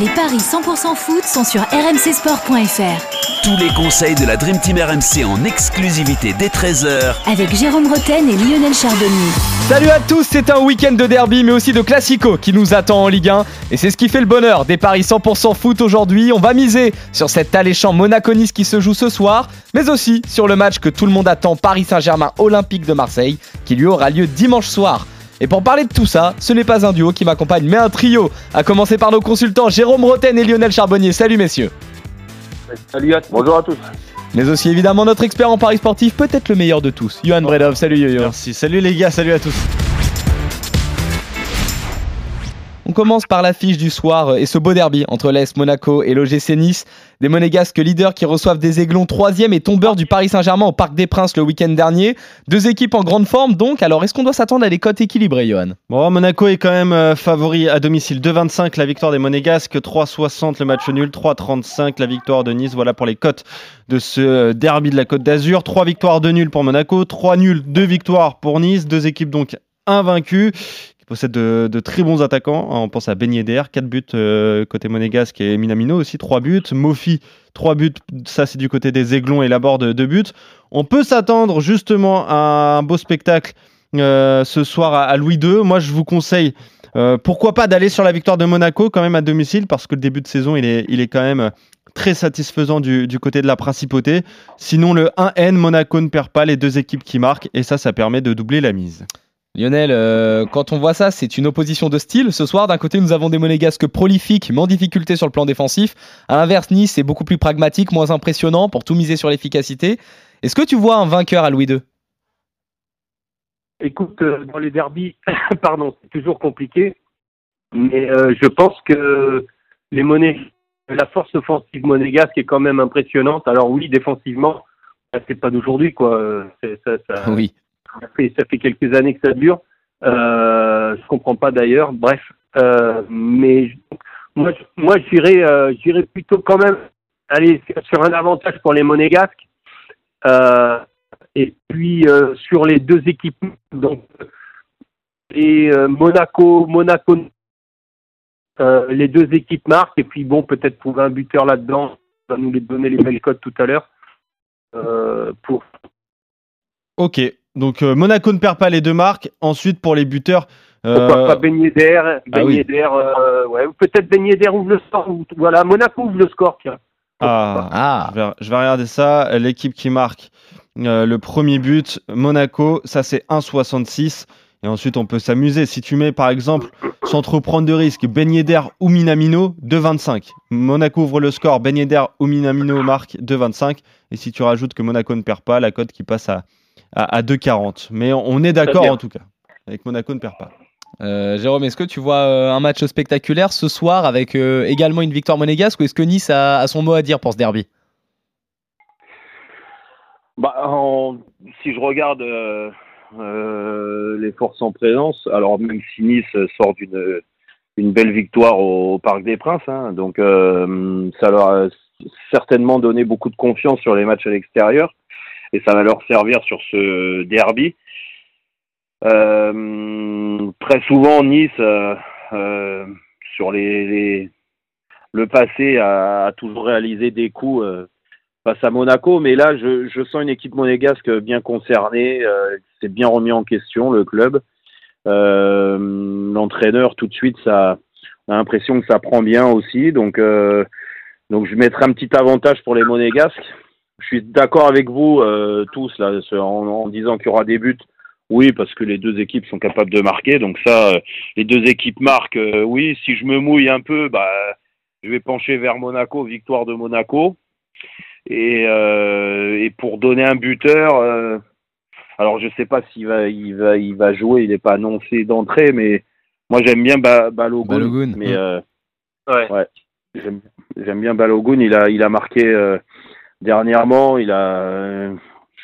Les paris 100% foot sont sur rmcsport.fr. Tous les conseils de la Dream Team RMC en exclusivité dès 13h Avec Jérôme Roten et Lionel Charbonnier. Salut à tous, c'est un week-end de derby mais aussi de classico qui nous attend en Ligue 1 et c'est ce qui fait le bonheur des paris 100% foot aujourd'hui. On va miser sur cet alléchant Monaco-Nice qui se joue ce soir, mais aussi sur le match que tout le monde attend Paris Saint-Germain Olympique de Marseille qui lui aura lieu dimanche soir. Et pour parler de tout ça, ce n'est pas un duo qui m'accompagne, mais un trio, à commencer par nos consultants Jérôme Roten et Lionel Charbonnier. Salut messieurs. Salut à bonjour à tous. Mais aussi évidemment notre expert en paris sportif, peut-être le meilleur de tous, Johan Bredov. Salut Yo-Yo. Merci, salut les gars, salut à tous. On commence par l'affiche du soir et ce beau derby entre l'Est Monaco et l'OGC Nice. Des monégasques leaders qui reçoivent des aiglons 3 et tombeurs du Paris Saint-Germain au Parc des Princes le week-end dernier. Deux équipes en grande forme donc. Alors est-ce qu'on doit s'attendre à des cotes équilibrées, Johan? Bon, Monaco est quand même euh, favori à domicile. 2,25 la victoire des monégasques, 3,60 le match nul, 3,35 la victoire de Nice. Voilà pour les cotes de ce euh, derby de la Côte d'Azur. 3 victoires, 2 nuls pour Monaco, 3 nuls, 2 victoires pour Nice. Deux équipes donc invaincues possède de, très bons attaquants. On pense à Ben Yedder, 4 buts euh, côté monégasque et Minamino aussi 3 buts. Mofi, 3 buts. Ça, c'est du côté des Aiglons et Laborde, 2 buts. On peut s'attendre justement à un beau spectacle euh, ce soir à, Louis II. Moi, je vous conseille. Euh, pourquoi pas d'aller sur la victoire de Monaco quand même à domicile parce que le début de saison il est, quand même très satisfaisant du, du, côté de la principauté. Sinon le 1N, Monaco ne perd pas les deux équipes qui marquent et ça ça permet de doubler la mise. Lionel, euh, quand on voit ça, c'est une opposition de style. Ce soir, d'un côté, nous avons des monégasques prolifiques, mais en difficulté sur le plan défensif. À l'inverse, Nice est beaucoup plus pragmatique, moins impressionnant pour tout miser sur l'efficacité. Est-ce que tu vois un vainqueur à Louis II Écoute, euh, dans les derbies, pardon, c'est toujours compliqué, mais euh, je pense que les monnaies, la force offensive monégasque est quand même impressionnante. Alors oui, défensivement, c'est pas d'aujourd'hui, quoi. Ça, ça, oui ça fait, quelques années que ça dure. Euh, je comprends pas d'ailleurs. Bref, euh, mais moi, moi, euh, j'irais plutôt quand même aller sur un avantage pour les Monégasques. Euh, et puis sur les deux équipes, donc et Monaco, Monaco, les deux équipes marquent. Et puis bon, peut-être trouver un buteur là-dedans. On va nous les donner les belles codes tout à l'heure. pour. Ok, donc euh, Monaco ne perd pas les deux marques. Ensuite, pour les buteurs. Euh... Pourquoi pas baigner d'air ah euh, ouais, Peut-être baigner d'air ouvre le score. Voilà, Monaco ouvre le score, tiens. Ah, ah. Je, vais, je, vais, regarder ça. L'équipe qui marque euh, le premier but, Monaco, ça c'est 1,66. Et ensuite, on peut s'amuser. Si tu mets, par exemple, sans trop prendre de risques, Ben Yedder ou Minamino, 2,25. Monaco ouvre le score, Ben Yedder ou Minamino marque 2,25. Et si tu rajoutes que Monaco ne perd pas, la cote qui passe à à, 2,40. Mais on est d'accord en tout cas. Avec Monaco ne perd pas. Euh, Jérôme, est-ce que tu vois euh, un match spectaculaire ce soir avec euh, également une victoire monégasque ou est-ce que Nice a, son mot à dire pour ce derby? Bah, Si je regarde les forces en présence, alors même si Nice sort d'une une belle victoire au, Parc des Princes, hein, donc ça leur a certainement donné beaucoup de confiance sur les matchs à l'extérieur et ça va leur servir sur ce derby. Euh, très souvent, Nice, euh, euh, sur les, le passé, a, toujours réalisé des coups face à Monaco, mais là, je, je sens une équipe monégasque bien concernée, c'est bien remis en question le club. L'entraîneur, tout de suite, ça a l'impression que ça prend bien aussi, donc donc je mettrai un petit avantage pour les monégasques je suis d'accord avec vous euh, tous là en, disant qu'il y aura des buts. Oui, parce que les deux équipes sont capables de marquer. Donc ça, euh, les deux équipes marquent. Euh, oui, si je me mouille un peu, bah, je vais pencher vers Monaco, victoire de Monaco. Et, et pour donner un buteur, alors je sais pas s'il va, il va, il va jouer. Il n'est pas annoncé d'entrée, mais moi j'aime bien ba Balogun. Mais ouais, ouais j'aime bien Balogun. Il a, il a marqué dernièrement, il a,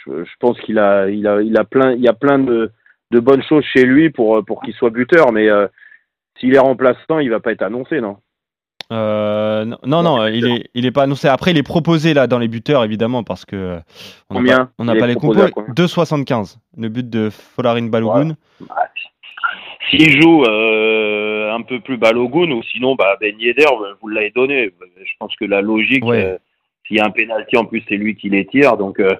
je, pense qu'il a, il a, il a plein, il y a plein de, de bonnes choses chez lui pour, pour qu'il soit buteur, mais euh, s'il est remplaçant, il va pas être annoncé, non? Euh, non, non, non, il est, il est pas annoncé. Après, il est proposé là dans les buteurs, évidemment, parce que euh, on n'a pas, les compos. à combien? 2,75. Le but de Folarin Balogun. S'il joue euh, un peu plus Balogun ou sinon bah, Ben Yedder, vous l'avez donné. Je pense que la logique, Ouais. S'il y a un pénalty en plus, c'est lui qui les tire. Donc euh,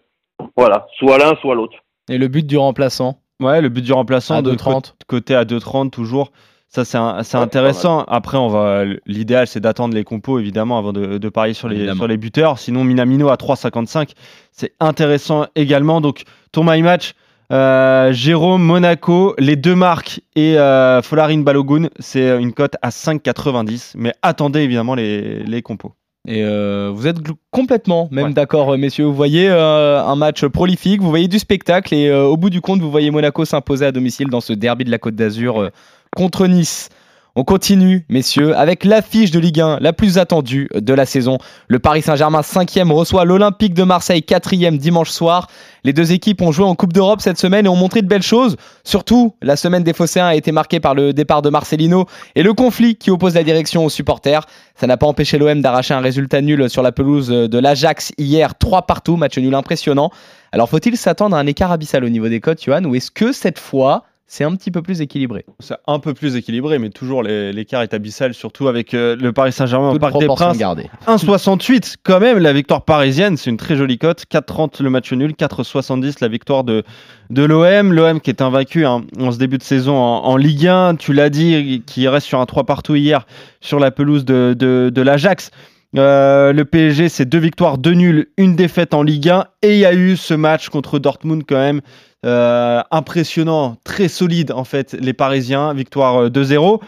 voilà, soit l'un, soit l'autre. Et le but du remplaçant? Ouais, le but du remplaçant à de 2,30. côté à 2,30 toujours. Ça, c'est un- c'est Ouais, intéressant. Après, on va. L'idéal, c'est d'attendre les compos, évidemment, avant de, de parier sur les, Évidemment. sur les buteurs. Sinon, Minamino à 3,55, c'est intéressant également. Donc, ton my match, euh, Jérôme, Monaco, les deux marques et euh, Folarin Balogun, c'est une cote à 5,90. Mais attendez évidemment les, les compos. Et euh, vous êtes complètement même Ouais. d'accord, euh, messieurs. Vous voyez euh, un match prolifique, vous voyez du spectacle et euh, au bout du compte, vous voyez Monaco s'imposer à domicile dans ce derby de la Côte d'Azur contre Nice. On continue, messieurs, avec l'affiche de Ligue 1 la plus attendue de la saison. Le Paris Saint-Germain 5e reçoit l'Olympique de Marseille 4e dimanche soir. Les deux équipes ont joué en Coupe d'Europe cette semaine et ont montré de belles choses. Surtout, la semaine des Phocéens a été marquée par le départ de Marcelino et le conflit qui oppose la direction aux supporters. Ça n'a pas empêché l'OM d'arracher un résultat nul sur la pelouse de l'Ajax hier, 3 partout, match nul impressionnant. Alors faut-il s'attendre à un écart abyssal au niveau des cotes, Johan, ou est-ce que cette fois, c'est un petit peu plus équilibré C'est un peu plus équilibré, mais toujours l'écart est abyssal, surtout avec euh, le Paris Saint-Germain au Parc des Princes. gardée. 1,68 quand même la victoire parisienne, c'est une très jolie cote. 4,30 le match nul, 4,70 la victoire de, de l'OM. L'OM qui est invaincu hein, en ce début de saison en, en Ligue 1, tu l'as dit, qui reste sur un 3 partout hier sur la pelouse de, de, de l'Ajax. Euh, le PSG, c'est deux victoires, deux nuls, une défaite en Ligue 1. Et il y a eu ce match contre Dortmund quand même. euh, impressionnant, très solide en fait, les Parisiens. Victoire euh, 2-0.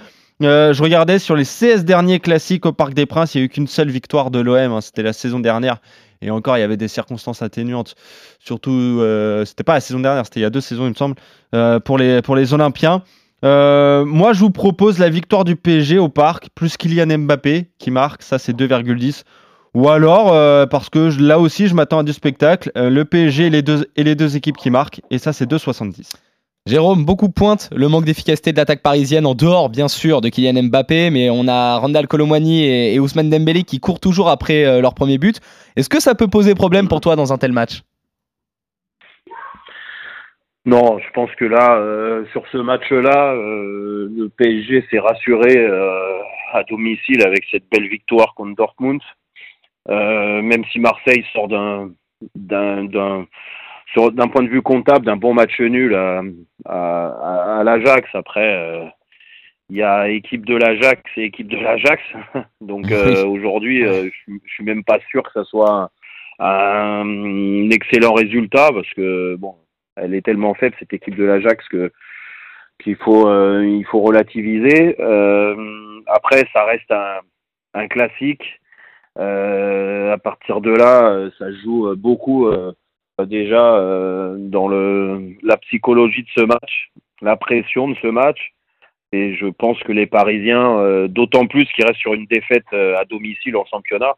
Euh, je regardais sur les 16 derniers classiques au Parc des Princes, il n'y a eu qu'une seule victoire de l'OM, hein, c'était la saison dernière. Et encore, il y avait des circonstances atténuantes. Surtout, c'était pas la saison dernière, c'était il y a deux saisons, il me semble, pour, les, pour les Olympiens. Euh, moi, je vous propose la victoire du PSG au Parc, plus Kylian Mbappé qui marque, ça c'est 2,10. Ou alors, euh, parce que là aussi, je m'attends à du spectacle, euh, le PSG et les, deux, équipes qui marquent, et ça c'est 2,70. Jérôme, beaucoup pointe le manque d'efficacité de l'attaque parisienne en dehors, bien sûr, de Kylian Mbappé, mais on a Randall Colomwani et, et Ousmane Dembélé qui courent toujours après leur premier but. Est-ce que ça peut poser problème pour toi dans un tel match? Non, je pense que là, euh, sur ce match-là, euh, le PSG s'est rassuré euh, à domicile avec cette belle victoire contre Dortmund. Euh, même si Marseille sort d'un d'un d'un point de vue comptable d'un bon match nul à, à, à- l'Ajax. Après, euh, il y a équipe de l'Ajax et équipe de l'Ajax. Donc euh, aujourd'hui, euh, je je suis même pas sûr que ça soit un, un excellent résultat parce que bon, elle est tellement faible cette équipe de l'Ajax que qu'il faut euh, il faut relativiser. Euh, après, ça reste un, un classique. Euh, à partir de là, ça joue beaucoup déjà dans le la psychologie de ce match, la pression de ce match. Et je pense que les Parisiens, d'autant plus qu'ils restent sur une défaite à domicile en championnat,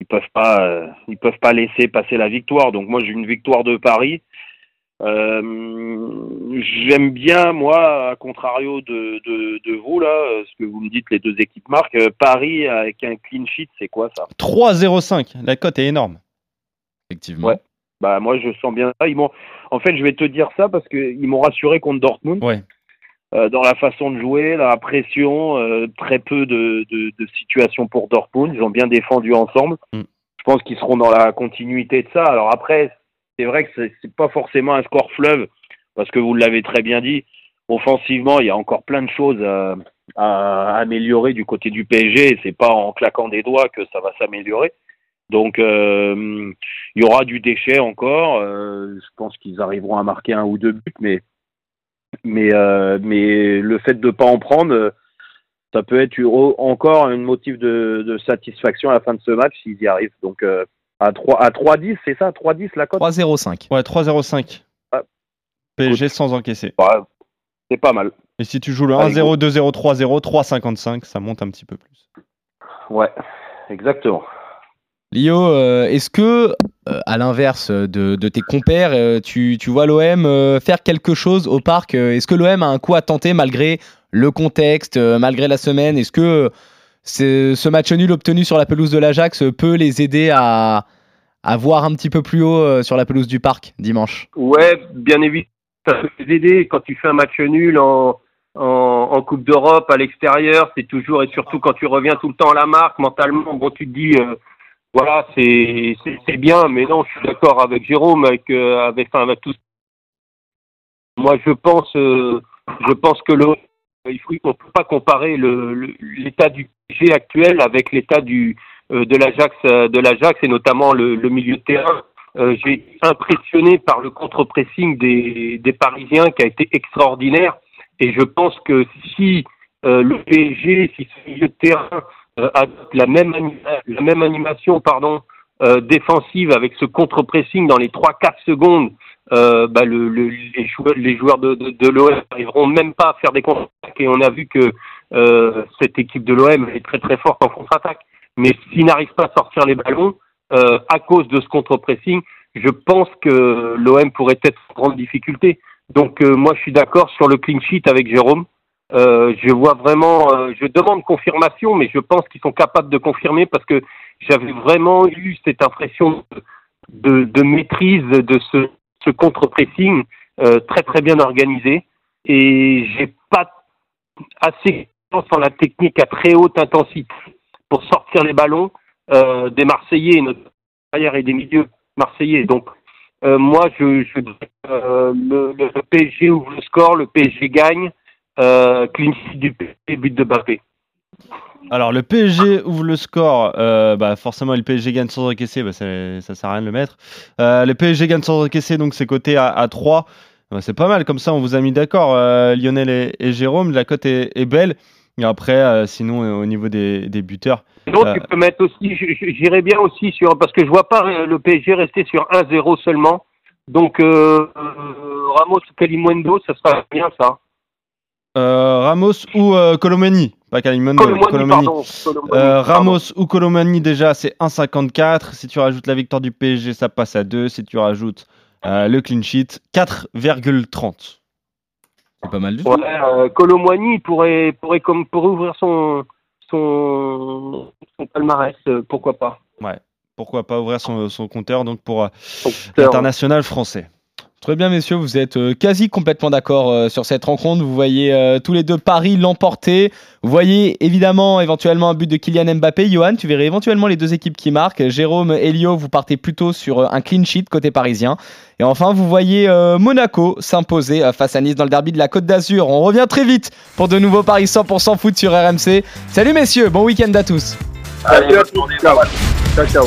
ils peuvent pas, ils peuvent pas laisser passer la victoire. Donc moi j'ai une victoire de Paris. Euh, J'aime bien moi, à contrario de, de, de vous là, ce que vous me dites, les deux équipes marquent. euh, Paris avec un clean sheet, c'est quoi ça? 3,05, la cote est énorme. Effectivement. Ouais. Bah moi je sens bien ça. Ils m'ont, en fait, je vais te dire ça parce que ils m'ont rassuré contre Dortmund. Ouais. Euh, dans la façon de jouer, la pression, euh, très peu de, de, de situations pour Dortmund. Ils ont bien défendu ensemble. Mm. Je pense qu'ils seront dans la continuité de ça. Alors après, c'est vrai que c'est, pas forcément un score fleuve parce que vous l'avez très bien dit. Offensivement, il y a encore plein de choses à, améliorer du côté du PSG. Et c'est pas en claquant des doigts que ça va s'améliorer. Donc, euh, il y aura du déchet encore. Euh, je pense qu'ils arriveront à marquer un ou deux buts, mais mais euh, mais le fait de pas en prendre, ça peut être encore un motif de, de satisfaction à la fin de ce match s'ils y arrivent. Donc à 3 à 3-10, c'est ça, 3-10 la cote? 3-0-5. Ouais, 3,05. Ah. PSG sans encaisser. Ouais, c'est pas mal. Et si tu joues le Allez, 1-0, 2-0, 3-0, 3,55, ça monte un petit peu plus. Ouais, exactement. Lio, euh, est-ce que, euh, à l'inverse de, de tes compères, euh, tu, tu vois l'OM euh, faire quelque chose au parc? Euh, Est-ce que l'OM a un coup à tenter malgré le contexte, euh, malgré la semaine? Est-ce que ce match nul obtenu sur la pelouse de l'Ajax peut les aider à, à voir un petit peu plus haut euh, sur la pelouse du parc dimanche. Ouais, bien évidemment, ça peut les aider. Quand tu fais un match nul en, en, Coupe d'Europe à l'extérieur, c'est toujours, et surtout quand tu reviens tout le temps à la marque, mentalement, tu te dis, euh, voilà, c'est bien, mais non, je suis d'accord avec Jérôme, avec, euh, avec, enfin, tout. Moi, je pense, euh, je pense que le, il faut, on peut pas comparer l'état du PSG actuel avec l'état euh, de l'Ajax, euh, de l'Ajax et notamment le, le milieu de terrain. Euh, J'ai impressionné par le contre-pressing des, des Parisiens qui a été extraordinaire. Et je pense que si euh, le PSG, si ce milieu de terrain euh, adopte la même, la même animation pardon, euh, défensive avec ce contre-pressing dans les 3-4 secondes, euh, bah, le, le- les joueurs, les joueurs de, de, de l'OM n'arriveront même pas à faire des contre-attaques. Et on a vu que euh, cette équipe de l'OM est très très forte en contre-attaque. Mais s'ils n'arrivent pas à sortir les ballons, euh, à cause de ce contre-pressing, je pense que l'OM pourrait être en grande difficulté. Donc euh, moi je suis d'accord sur le clean sheet avec Jérôme. Euh, je vois vraiment, euh, je demande confirmation, mais je pense qu'ils sont capables de confirmer parce que j'avais vraiment eu cette impression de, de, de maîtrise de ce, ce contre-pressing euh, très très bien organisé. Et j'ai pas assez confiance en la technique à très haute intensité pour sortir les ballons euh, des Marseillais, arrière et des milieux marseillais. Donc euh, moi, je, je le, le PSG ouvre le score, le PSG gagne, euh, du PSG, but de Mbappé. Alors le PSG ouvre le score, euh, bah forcément le PSG gagne sans encaisser, bah, ça, ça sert à rien de le mettre. Euh, le PSG gagne sans encaisser, donc c'est coté à, à 3. Bah, c'est pas mal, comme ça on vous a mis d'accord, euh, Lionel et, et Jérôme, la cote est, est belle. Et après, sinon au niveau des, des buteurs, Donc tu peux mettre aussi, j'irais bien aussi sur, parce que je vois pas le PSG rester sur 1-0 seulement. Donc Ramos ou Kalimundo, ça sera bien ça. Euh, Ramos ou euh, Colomani, pas Kalimundo, Colomani, Colomani. Colomani, Euh, pardon. Ramos ou Colomani déjà c'est 1,54. Si tu rajoutes la victoire du PSG, ça passe à 2. Si tu rajoutes euh, le clean sheet, 4,30. C'est pas mal du tout. Ouais, euh, Colomboigny pourrait, pourrait, comme, pourrait ouvrir son, son, son palmarès, pourquoi pas. Pourquoi pas ouvrir son, son compteur donc pour l'international français. Très bien, messieurs, vous êtes euh, quasi complètement d'accord euh, sur cette rencontre. Vous voyez euh, tous les deux Paris l'emporter. Vous voyez évidemment éventuellement un but de Kylian Mbappé. Johan, tu verrais éventuellement les deux équipes qui marquent. Jérôme, Elio, vous partez plutôt sur un clean sheet côté parisien. Et enfin, vous voyez Monaco s'imposer face à Nice dans le derby de la Côte d'Azur. On revient très vite pour de nouveaux paris 100% foot sur RMC. Salut messieurs, bon week-end à tous. Allez. Ciao, ciao.